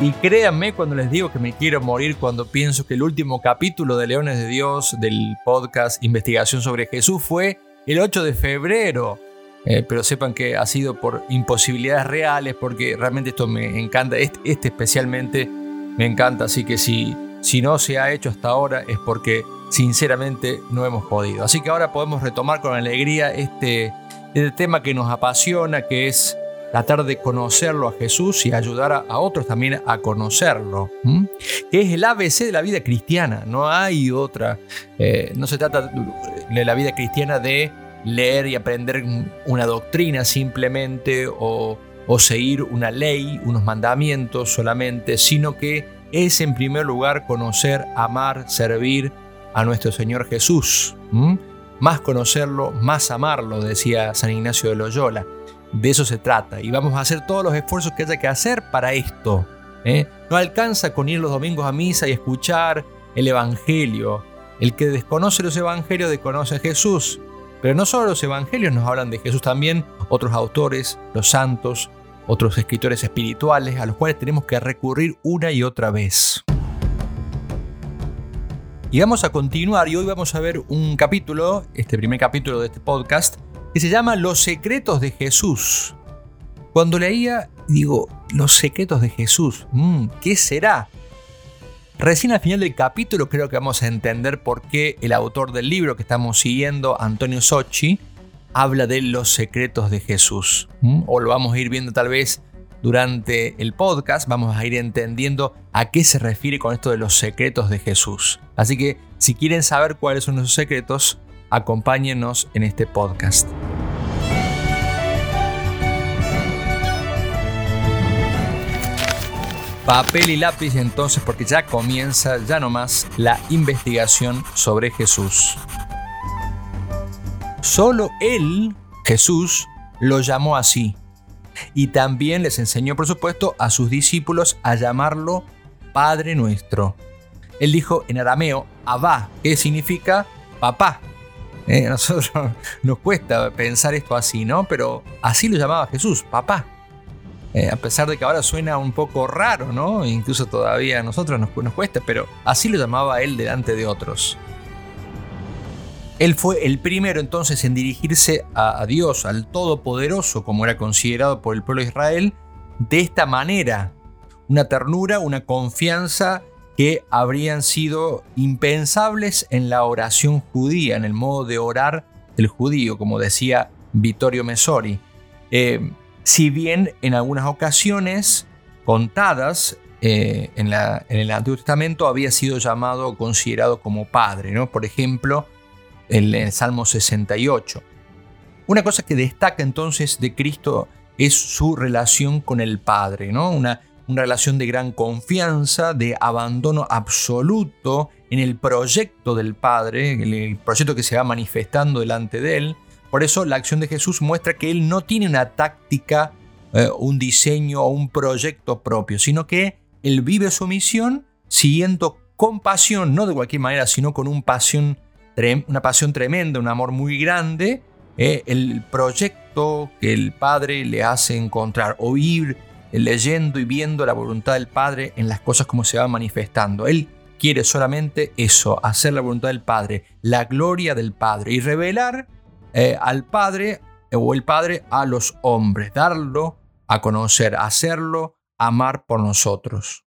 Y créanme cuando les digo que me quiero morir cuando pienso que el último capítulo de Leones de Dios del podcast Investigación sobre Jesús fue el 8 de febrero. Eh, pero sepan que ha sido por imposibilidades reales, porque realmente esto me encanta, este, este, especialmente me encanta, así que si, si no se ha hecho hasta ahora es porque sinceramente no hemos podido. Así que ahora podemos retomar con alegría este, este tema que nos apasiona, que es tratar de conocerlo a Jesús y ayudar a, otros también a conocerlo, que es el ABC de la vida cristiana, no hay otra. Eh, no se trata de la vida cristiana de leer y aprender una doctrina simplemente o, o seguir una ley, unos mandamientos solamente, sino que es en primer lugar conocer, amar, servir a nuestro Señor Jesús. Más conocerlo, más amarlo, decía San Ignacio de Loyola. De eso se trata y vamos a hacer todos los esfuerzos que haya que hacer para esto. ¿eh? No alcanza con ir los domingos a misa y escuchar el Evangelio. El que desconoce los Evangelios desconoce a Jesús. Pero no solo los Evangelios nos hablan de Jesús, también otros autores, los santos, otros escritores espirituales a los cuales tenemos que recurrir una y otra vez. Y vamos a continuar y hoy vamos a ver un capítulo, este primer capítulo de este podcast, que se llama Los secretos de Jesús. Cuando leía, digo, los secretos de Jesús, mm, ¿qué será? Recién al final del capítulo creo que vamos a entender por qué el autor del libro que estamos siguiendo, Antonio Sochi, habla de los secretos de Jesús. Mm, o lo vamos a ir viendo tal vez durante el podcast, vamos a ir entendiendo a qué se refiere con esto de los secretos de Jesús. Así que si quieren saber cuáles son esos secretos, acompáñenos en este podcast. Papel y lápiz entonces porque ya comienza ya nomás la investigación sobre Jesús. Solo Él, Jesús, lo llamó así. Y también les enseñó, por supuesto, a sus discípulos a llamarlo Padre nuestro. Él dijo en arameo, Abba, que significa papá. A nosotros nos cuesta pensar esto así, ¿no? Pero así lo llamaba Jesús, papá. a pesar de que ahora suena un poco raro, ¿no? Incluso todavía a nosotros nos, nos cuesta, pero así lo llamaba él delante de otros. Él fue el primero entonces en dirigirse a, Dios, al Todopoderoso, como era considerado por el pueblo de Israel, de esta manera. Una ternura, una confianza que habrían sido impensables en la oración judía, en el modo de orar del judío, como decía Vittorio Messori. Eh, si bien en algunas ocasiones contadas eh, en, en, el Antiguo Testamento había sido llamado o considerado como padre, ¿no? Por ejemplo, en el Salmo 68. Una cosa que destaca entonces de Cristo es su relación con el Padre, ¿no? Una, una relación de gran confianza, de abandono absoluto en el proyecto del Padre, el proyecto que se va manifestando delante de él. Por eso la acción de Jesús muestra que él no tiene una táctica, eh, un diseño o un proyecto propio, sino que él vive su misión siguiendo con pasión, no de cualquier manera, sino con una pasión tremenda, un amor muy grande, eh, el proyecto que el Padre le hace encontrar, oír, eh, leyendo y viendo la voluntad del Padre en las cosas como se va manifestando. Él quiere solamente eso, hacer la voluntad del Padre, la gloria del Padre y revelar eh, al Padre o el Padre a los hombres, darlo a conocer, hacerlo amar por nosotros.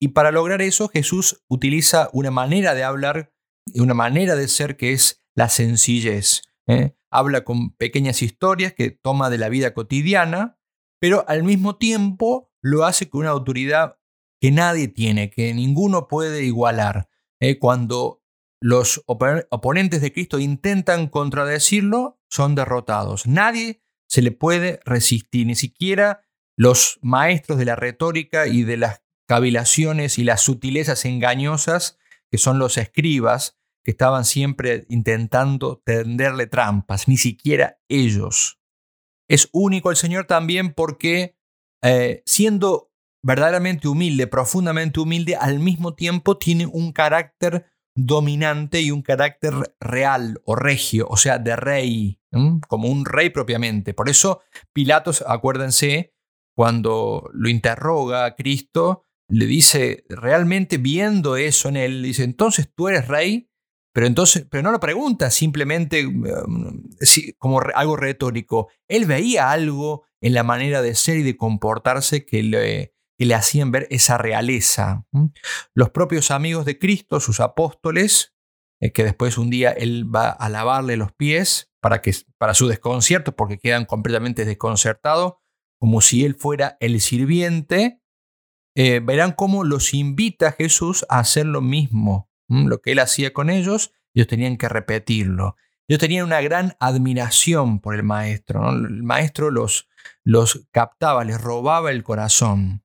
Y para lograr eso Jesús utiliza una manera de hablar una manera de ser que es la sencillez. ¿eh? Habla con pequeñas historias que toma de la vida cotidiana, pero al mismo tiempo lo hace con una autoridad que nadie tiene, que ninguno puede igualar. ¿eh? Cuando los oponentes de Cristo intentan contradecirlo, son derrotados. Nadie se le puede resistir, ni siquiera los maestros de la retórica y de las cavilaciones y las sutilezas engañosas que son los escribas, que estaban siempre intentando tenderle trampas, ni siquiera ellos. Es único el Señor también porque eh, siendo verdaderamente humilde, profundamente humilde, al mismo tiempo tiene un carácter dominante y un carácter real o regio, o sea, de rey, como un rey propiamente. Por eso Pilatos, acuérdense, cuando lo interroga a Cristo, le dice, realmente viendo eso en él, dice, entonces tú eres rey, pero entonces, pero no lo pregunta simplemente um, como algo retórico. Él veía algo en la manera de ser y de comportarse que le, que le hacían ver esa realeza. Los propios amigos de Cristo, sus apóstoles, eh, que después un día él va a lavarle los pies para, que, para su desconcierto, porque quedan completamente desconcertados, como si él fuera el sirviente, eh, verán cómo los invita Jesús a hacer lo mismo. Lo que él hacía con ellos, ellos tenían que repetirlo. Ellos tenían una gran admiración por el maestro. El maestro los, los captaba, les robaba el corazón.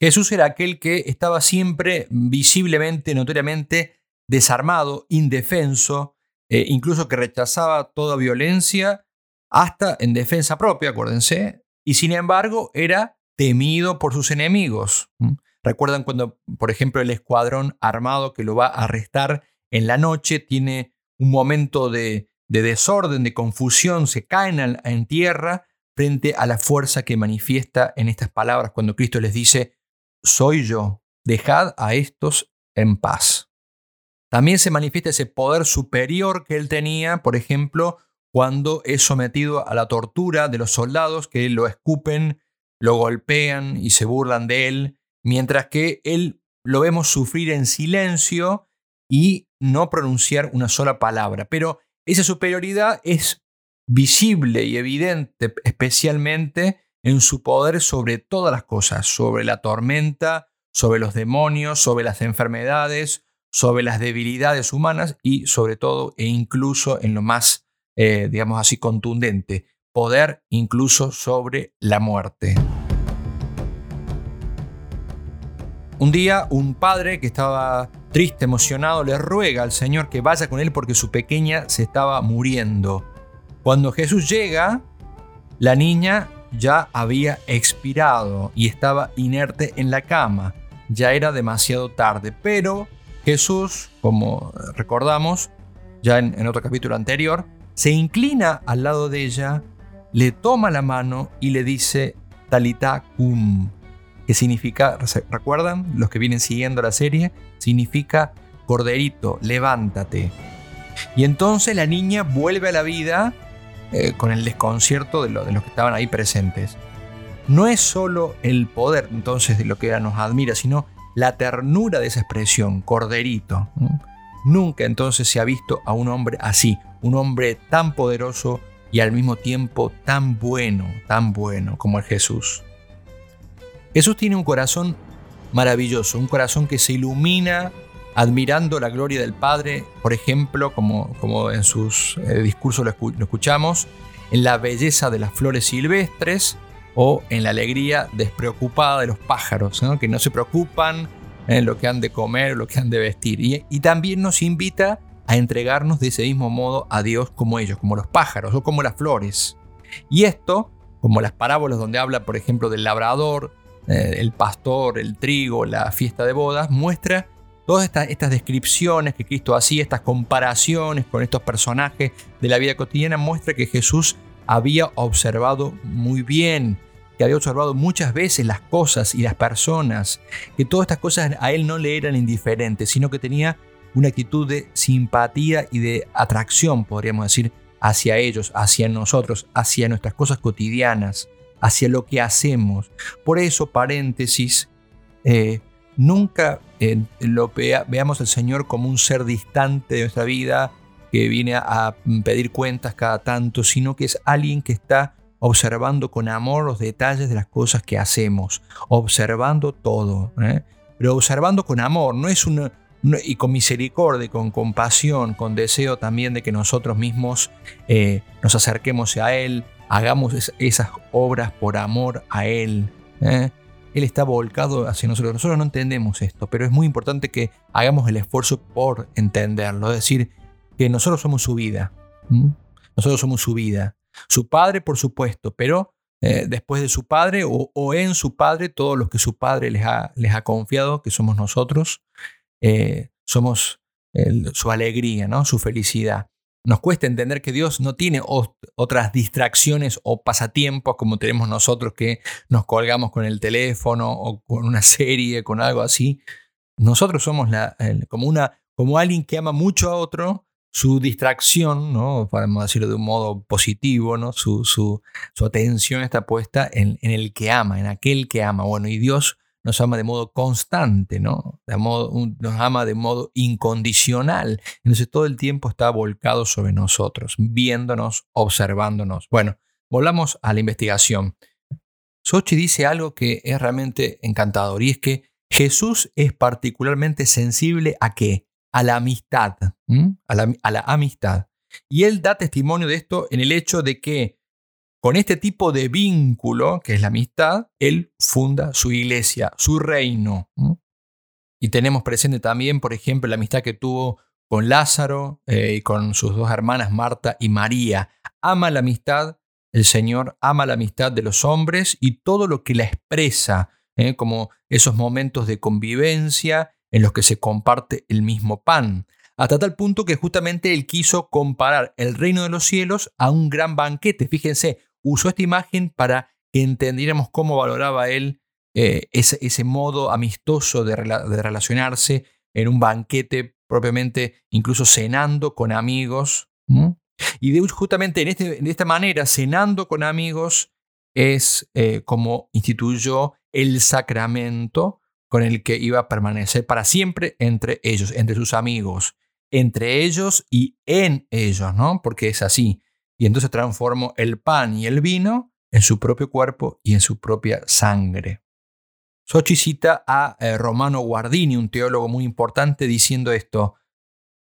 Jesús era aquel que estaba siempre visiblemente, notoriamente desarmado, indefenso, e incluso que rechazaba toda violencia, hasta en defensa propia, acuérdense, y sin embargo era temido por sus enemigos. Recuerdan cuando, por ejemplo, el escuadrón armado que lo va a arrestar en la noche tiene un momento de, desorden, de confusión, se caen en tierra frente a la fuerza que manifiesta en estas palabras cuando Cristo les dice, soy yo, dejad a estos en paz. También se manifiesta ese poder superior que él tenía, por ejemplo, cuando es sometido a la tortura de los soldados que lo escupen lo golpean y se burlan de él, mientras que él lo vemos sufrir en silencio y no pronunciar una sola palabra. Pero esa superioridad es visible y evidente, especialmente en su poder sobre todas las cosas, sobre la tormenta, sobre los demonios, sobre las enfermedades, sobre las debilidades humanas y sobre todo e incluso en lo más, eh, digamos así, contundente, poder incluso sobre la muerte. Un día un padre que estaba triste, emocionado, le ruega al Señor que vaya con él porque su pequeña se estaba muriendo. Cuando Jesús llega, la niña ya había expirado y estaba inerte en la cama. Ya era demasiado tarde, pero Jesús, como recordamos, ya en, otro capítulo anterior, se inclina al lado de ella, le toma la mano y le dice Talita cum, que significa, ¿recuerdan? Los que vienen siguiendo la serie, significa corderito, levántate. Y entonces la niña vuelve a la vida eh, con el desconcierto de, de los que estaban ahí presentes. No es solo el poder entonces de lo que ella nos admira, sino la ternura de esa expresión, corderito. Nunca entonces se ha visto a un hombre así, un hombre tan poderoso y al mismo tiempo tan bueno, tan bueno como el Jesús. Jesús tiene un corazón maravilloso, un corazón que se ilumina admirando la gloria del Padre, por ejemplo, como, como en sus eh, discursos lo, escuchamos, en la belleza de las flores silvestres o en la alegría despreocupada de los pájaros, que no se preocupan en lo que han de comer, lo que han de vestir. Y, también nos invita a entregarnos de ese mismo modo a Dios como ellos, como los pájaros o como las flores. Y esto, como las parábolas donde habla, por ejemplo, del labrador, eh, el pastor, el trigo, la fiesta de bodas, muestra todas estas, estas, descripciones que Cristo hacía, estas comparaciones con estos personajes de la vida cotidiana, muestra que Jesús había observado muy bien que había observado muchas veces las cosas y las personas, que todas estas cosas a él no le eran indiferentes, sino que tenía una actitud de simpatía y de atracción, podríamos decir, hacia ellos, hacia nosotros, hacia nuestras cosas cotidianas, hacia lo que hacemos. Por eso, paréntesis, eh, nunca eh, veamos al Señor como un ser distante de nuestra vida, que viene a pedir cuentas cada tanto, sino que es alguien que está observando con amor los detalles de las cosas que hacemos, observando todo, ¿eh? pero observando con amor, no es una, y con misericordia, con compasión, con deseo también de que nosotros mismos nos acerquemos a Él, hagamos esas obras por amor a Él. ¿eh? Él está volcado hacia nosotros. Nosotros no entendemos esto, pero es muy importante que hagamos el esfuerzo por entenderlo, es decir, que nosotros somos su vida. Nosotros somos su vida. Su padre, por supuesto, pero eh, después de su padre o, en su padre, todos los que su padre les ha, les ha confiado, que somos nosotros, eh, somos su alegría, ¿no? su felicidad. Nos cuesta entender que Dios no tiene otras distracciones o pasatiempos como tenemos nosotros que nos colgamos con el teléfono o con una serie, con algo así. Nosotros somos la, como, una, como alguien que ama mucho a otro, su distracción, ¿no? podemos decirlo de un modo positivo, ¿no? su, su, atención está puesta en, en, el que ama, en aquel que ama. Bueno, y Dios nos ama de modo constante, ¿no? Nos ama de modo incondicional. Entonces todo el tiempo está volcado sobre nosotros, viéndonos, observándonos. Bueno, volvamos a la investigación. Sochi dice algo que es realmente encantador y es que Jesús es particularmente sensible a qué? a la amistad, a la, amistad. Y él da testimonio de esto en el hecho de que con este tipo de vínculo, que es la amistad, él funda su iglesia, su reino. Y tenemos presente también, por ejemplo, la amistad que tuvo con Lázaro eh, y con sus dos hermanas Marta y María. Ama la amistad, el Señor ama la amistad de los hombres y todo lo que la expresa, ¿eh? como esos momentos de convivencia en los que se comparte el mismo pan, hasta tal punto que justamente él quiso comparar el reino de los cielos a un gran banquete. Fíjense, usó esta imagen para que entendiéramos cómo valoraba él eh, ese, modo amistoso de, relacionarse en un banquete propiamente, incluso cenando con amigos. Y justamente en, este, esta manera, cenando con amigos, es eh, como instituyó el sacramento con el que iba a permanecer para siempre entre ellos, entre sus amigos, entre ellos y en ellos, ¿no? Porque es así. Y entonces transformó el pan y el vino en su propio cuerpo y en su propia sangre. Sochi cita a eh, Romano Guardini, un teólogo muy importante, diciendo esto.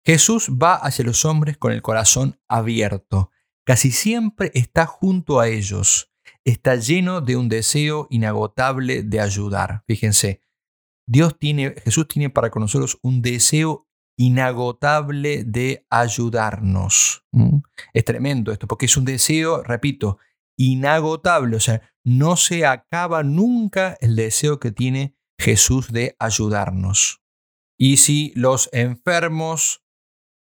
Jesús va hacia los hombres con el corazón abierto. Casi siempre está junto a ellos. Está lleno de un deseo inagotable de ayudar. Fíjense, Dios tiene, Jesús tiene para con nosotros un deseo inagotable de ayudarnos. Es tremendo esto, porque es un deseo, repito, inagotable, o sea, no se acaba nunca el deseo que tiene Jesús de ayudarnos. Y si los enfermos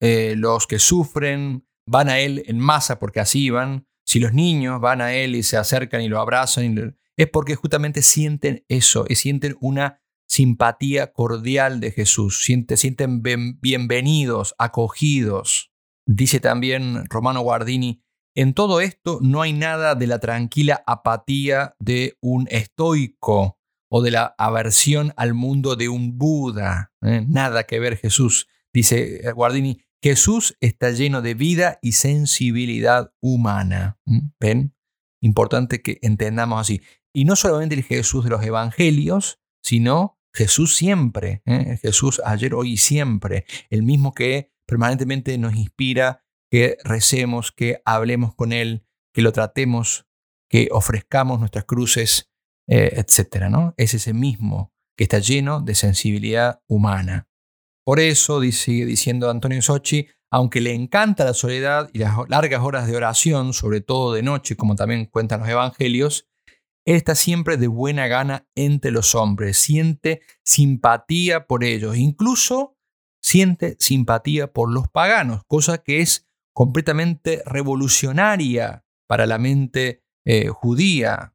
eh, los que sufren van a Él en masa porque así van, si los niños van a Él y se acercan y lo abrazan, es porque justamente sienten eso, y sienten una simpatía cordial de Jesús, sienten, sienten bienvenidos, acogidos. Dice también Romano Guardini, en todo esto no hay nada de la tranquila apatía de un estoico o de la aversión al mundo de un Buda. ¿eh? Nada que ver Jesús. Dice Guardini, Jesús está lleno de vida y sensibilidad humana. ¿Ven? Importante que entendamos así. Y no solamente el Jesús de los evangelios, sino Jesús siempre. ¿eh? Jesús ayer, hoy y siempre. El mismo que permanentemente nos inspira que recemos, que hablemos con Él, que lo tratemos, que ofrezcamos nuestras cruces, eh, etc. ¿no? Es ese mismo que está lleno de sensibilidad humana. Por eso, sigue diciendo Antonio Sochi, aunque le encanta la soledad y las largas horas de oración, sobre todo de noche, como también cuentan los evangelios, él está siempre de buena gana entre los hombres, siente simpatía por ellos, incluso siente simpatía por los paganos, cosa que es completamente revolucionaria para la mente eh, judía.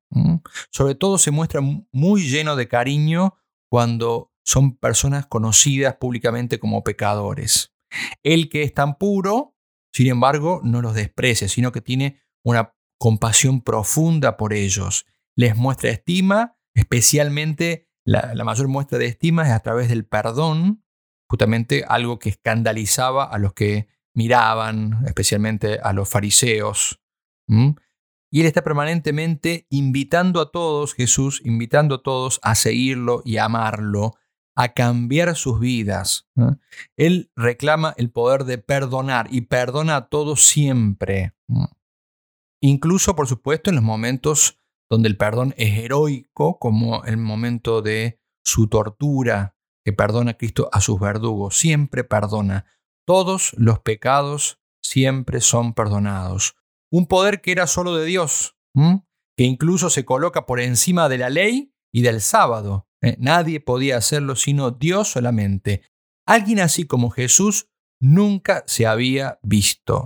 Sobre todo se muestra muy lleno de cariño cuando son personas conocidas públicamente como pecadores. El que es tan puro, sin embargo, no los desprecia, sino que tiene una compasión profunda por ellos. Les muestra estima, especialmente la, mayor muestra de estima es a través del perdón, justamente algo que escandalizaba a los que miraban, especialmente a los fariseos. Y él está permanentemente invitando a todos, Jesús, invitando a todos a seguirlo y amarlo, a cambiar sus vidas. Él reclama el poder de perdonar y perdona a todos siempre. Incluso, por supuesto, en los momentos donde el perdón es heroico, como el momento de su tortura, que perdona a Cristo a sus verdugos, siempre perdona. Todos los pecados siempre son perdonados. Un poder que era solo de Dios, que incluso se coloca por encima de la ley y del sábado. ¿eh? Nadie podía hacerlo sino Dios solamente. Alguien así como Jesús nunca se había visto.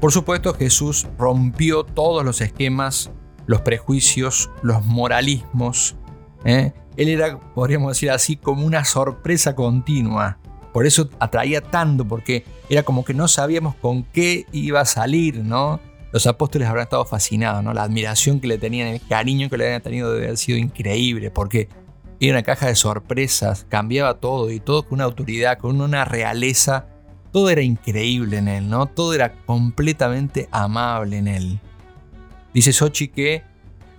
Por supuesto, Jesús rompió todos los esquemas, los prejuicios, los moralismos. ¿eh? Él era, podríamos decir así, como una sorpresa continua. Por eso atraía tanto, porque era como que no sabíamos con qué iba a salir, ¿no? Los apóstoles habrán estado fascinados, ¿no? La admiración que le tenían, el cariño que le habían tenido debe haber sido increíble, porque era una caja de sorpresas, cambiaba todo y todo con una autoridad, con una realeza. Todo era increíble en él, ¿no? Todo era completamente amable en él. Dice Sochi que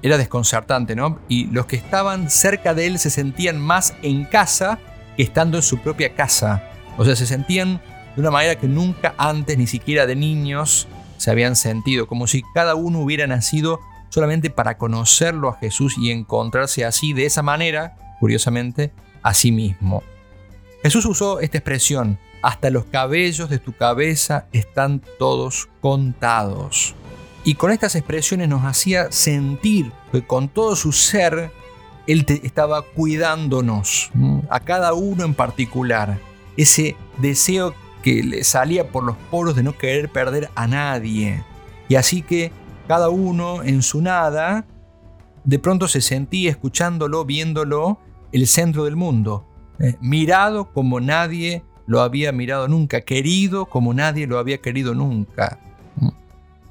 era desconcertante, ¿no? Y los que estaban cerca de él se sentían más en casa estando en su propia casa. O sea, se sentían de una manera que nunca antes, ni siquiera de niños, se habían sentido, como si cada uno hubiera nacido solamente para conocerlo a Jesús y encontrarse así, de esa manera, curiosamente, a sí mismo. Jesús usó esta expresión, hasta los cabellos de tu cabeza están todos contados. Y con estas expresiones nos hacía sentir que con todo su ser él estaba cuidándonos, a cada uno en particular. Ese deseo que le salía por los poros de no querer perder a nadie. Y así que cada uno en su nada, de pronto se sentía escuchándolo, viéndolo, el centro del mundo, eh, mirado como nadie lo había mirado nunca, querido como nadie lo había querido nunca.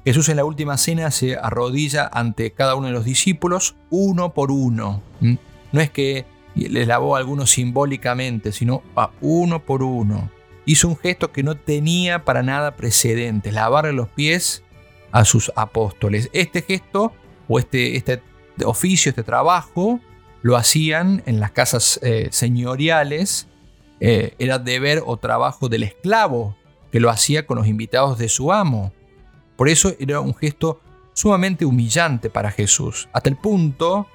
Jesús en la última cena se arrodilla ante cada uno de los discípulos, uno por uno. No es que les lavó a algunos simbólicamente, sino a uno por uno. Hizo un gesto que no tenía para nada precedente, lavarle los pies a sus apóstoles. Este gesto o este, este oficio, este trabajo, lo hacían en las casas eh, señoriales. Eh, era deber o trabajo del esclavo, que lo hacía con los invitados de su amo. Por eso era un gesto sumamente humillante para Jesús, hasta el punto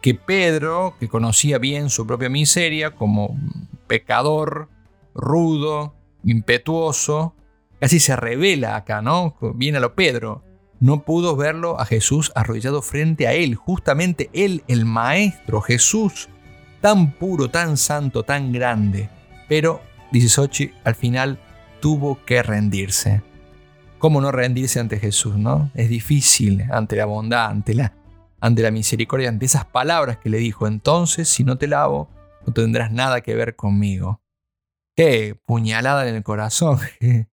que Pedro, que conocía bien su propia miseria como pecador, rudo, impetuoso, casi se revela acá, ¿no? Viene a lo Pedro. No pudo verlo a Jesús arrodillado frente a él, justamente él, el Maestro, Jesús, tan puro, tan santo, tan grande. Pero dice Sochi, al final tuvo que rendirse. ¿Cómo no rendirse ante Jesús, no? Es difícil ante la bondad, ante la, ante la misericordia, ante esas palabras que le dijo. Entonces, si no te lavo, no tendrás nada que ver conmigo. Qué puñalada en el corazón.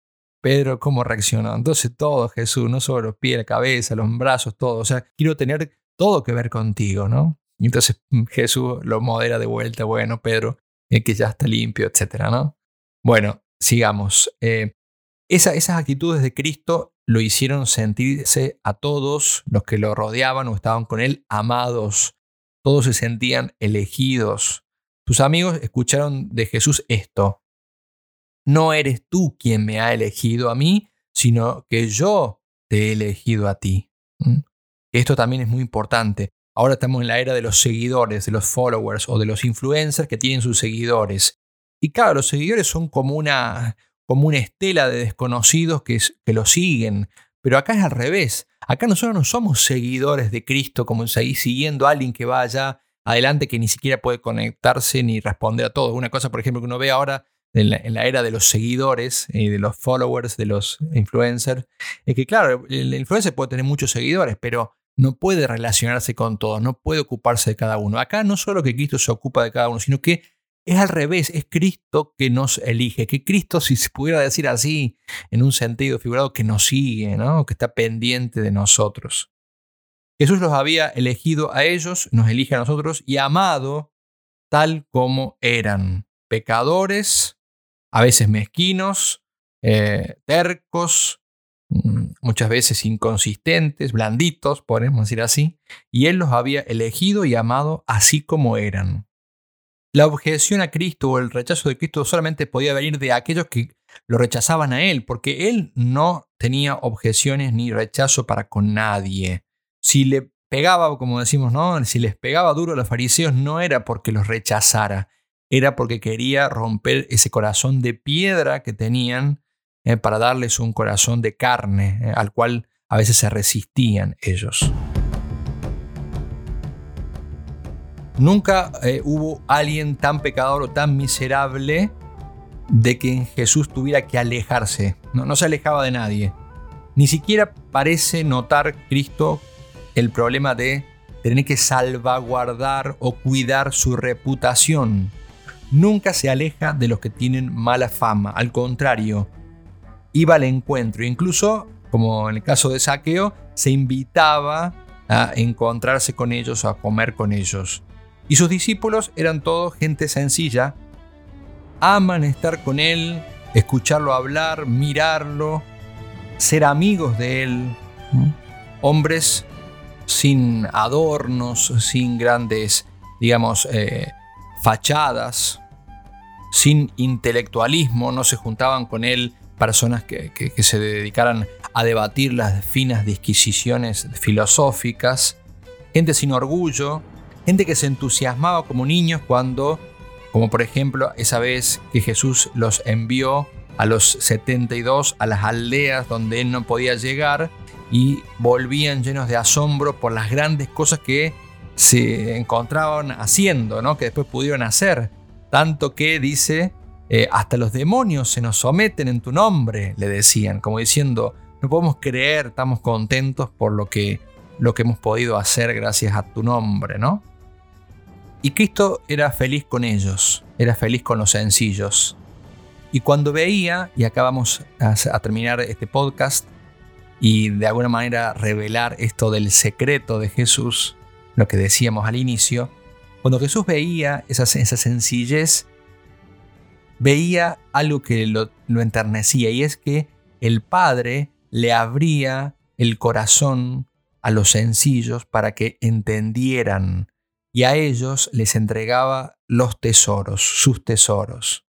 Pedro, ¿cómo reaccionó? Entonces todo, Jesús, no solo los pies, la cabeza, los brazos, todo. O sea, quiero tener todo que ver contigo, ¿no? Y entonces mm, Jesús lo modera de vuelta, bueno, Pedro, el que ya está limpio, etcétera, ¿no? Bueno, sigamos. Eh, esas actitudes de Cristo lo hicieron sentirse a todos los que lo rodeaban o estaban con él amados. Todos se sentían elegidos. Sus amigos escucharon de Jesús esto. No eres tú quien me ha elegido a mí, sino que yo te he elegido a ti. ¿Mm? Esto también es muy importante. Ahora estamos en la era de los seguidores, de los followers o de los influencers que tienen sus seguidores. Y claro, los seguidores son como una, como una estela de desconocidos que, que lo siguen. Pero acá es al revés. Acá nosotros no somos seguidores de Cristo como seguir siguiendo a alguien que va allá adelante que ni siquiera puede conectarse ni responder a todo. Una cosa, por ejemplo, que uno ve ahora en la, era de los seguidores y de los followers, de los influencers, es que claro, el influencer puede tener muchos seguidores, pero no puede relacionarse con todos, no puede ocuparse de cada uno. Acá no solo que Cristo se ocupa de cada uno, sino que es al revés, es Cristo que nos elige, que Cristo, si se pudiera decir así, en un sentido figurado, que nos sigue, ¿no? que está pendiente de nosotros. Jesús los había elegido a ellos, nos elige a nosotros y amado tal como eran, pecadores, a veces mezquinos, eh, tercos, muchas veces inconsistentes, blanditos, podemos decir así, y Él los había elegido y amado así como eran. La objeción a Cristo o el rechazo de Cristo solamente podía venir de aquellos que lo rechazaban a Él, porque Él no tenía objeciones ni rechazo para con nadie. Si le pegaba, como decimos, ¿no? Si les pegaba duro a los fariseos no era porque los rechazara, era porque quería romper ese corazón de piedra que tenían eh, para darles un corazón de carne eh, al cual a veces se resistían ellos. Nunca eh, hubo alguien tan pecador o tan miserable de que Jesús tuviera que alejarse. No, no se alejaba de nadie. Ni siquiera parece notar Cristo el problema de tener que salvaguardar o cuidar su reputación. Nunca se aleja de los que tienen mala fama. Al contrario, iba al encuentro. Incluso, como en el caso de Saqueo, se invitaba a encontrarse con ellos a comer con ellos. Y sus discípulos eran todos gente sencilla, aman estar con él, escucharlo hablar, mirarlo, ser amigos de él. Hombres sin adornos, sin grandes, digamos, eh, fachadas, sin intelectualismo, no se juntaban con él personas que, se dedicaran a debatir las finas disquisiciones filosóficas, gente sin orgullo, gente que se entusiasmaba como niños cuando, como por ejemplo esa vez que Jesús los envió a los 72 a las aldeas donde él no podía llegar y volvían llenos de asombro por las grandes cosas que se encontraban haciendo, ¿no? que después pudieron hacer. Tanto que dice eh, hasta los demonios se nos someten en tu nombre, le decían, como diciendo, no podemos creer, estamos contentos por lo que, lo que hemos podido hacer gracias a tu nombre, ¿no? Y Cristo era feliz con ellos, era feliz con los sencillos. Y cuando veía, y acá vamos a, terminar este podcast, y de alguna manera revelar esto del secreto de Jesús, lo que decíamos al inicio, cuando Jesús veía esa, esa sencillez, veía algo que lo, enternecía y es que el Padre le abría el corazón a los sencillos para que entendieran y a ellos les entregaba los tesoros, sus tesoros.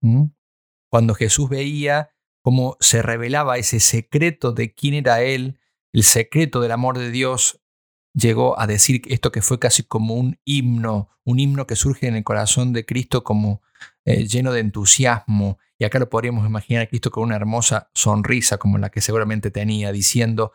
Cuando Jesús veía cómo se revelaba ese secreto de quién era Él, el secreto del amor de Dios, llegó a decir esto que fue casi como un himno, un himno que surge en el corazón de Cristo como eh, lleno de entusiasmo, y acá lo podríamos imaginar a Cristo con una hermosa sonrisa como la que seguramente tenía, diciendo,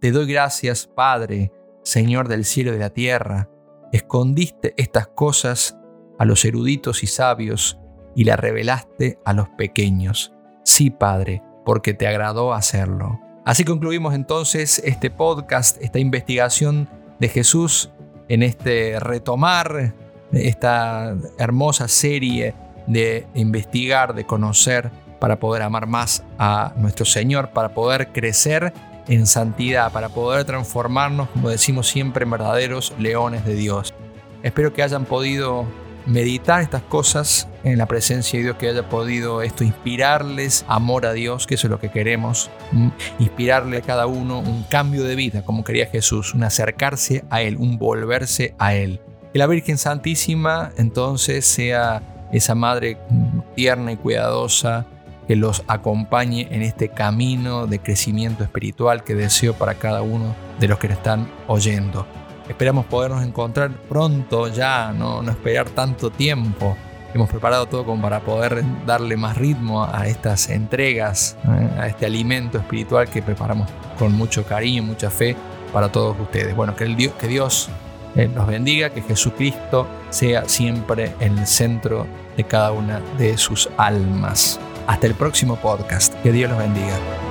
Te doy gracias, Padre, Señor del cielo y de la tierra, escondiste estas cosas a los eruditos y sabios y la revelaste a los pequeños. Sí, Padre, porque te agradó hacerlo. Así concluimos entonces este podcast, esta investigación de Jesús en este retomar esta hermosa serie de investigar, de conocer, para poder amar más a nuestro Señor, para poder crecer en santidad, para poder transformarnos, como decimos siempre, en verdaderos leones de Dios. Espero que hayan podido meditar estas cosas en la presencia de Dios, que haya podido esto inspirarles amor a Dios, que eso es lo que queremos, inspirarle a cada uno un cambio de vida, como quería Jesús, un acercarse a Él, un volverse a Él. Que la Virgen Santísima entonces sea esa madre tierna y cuidadosa que los acompañe en este camino de crecimiento espiritual que deseo para cada uno de los que están oyendo. Esperamos podernos encontrar pronto ya, no, no esperar tanto tiempo. Hemos preparado todo como para poder darle más ritmo a estas entregas, eh, a este alimento espiritual que preparamos con mucho cariño, mucha fe para todos ustedes. Bueno, que, el Dios, que Dios eh, nos bendiga, que Jesucristo sea siempre el centro de cada una de sus almas. Hasta el próximo podcast. Que Dios los bendiga.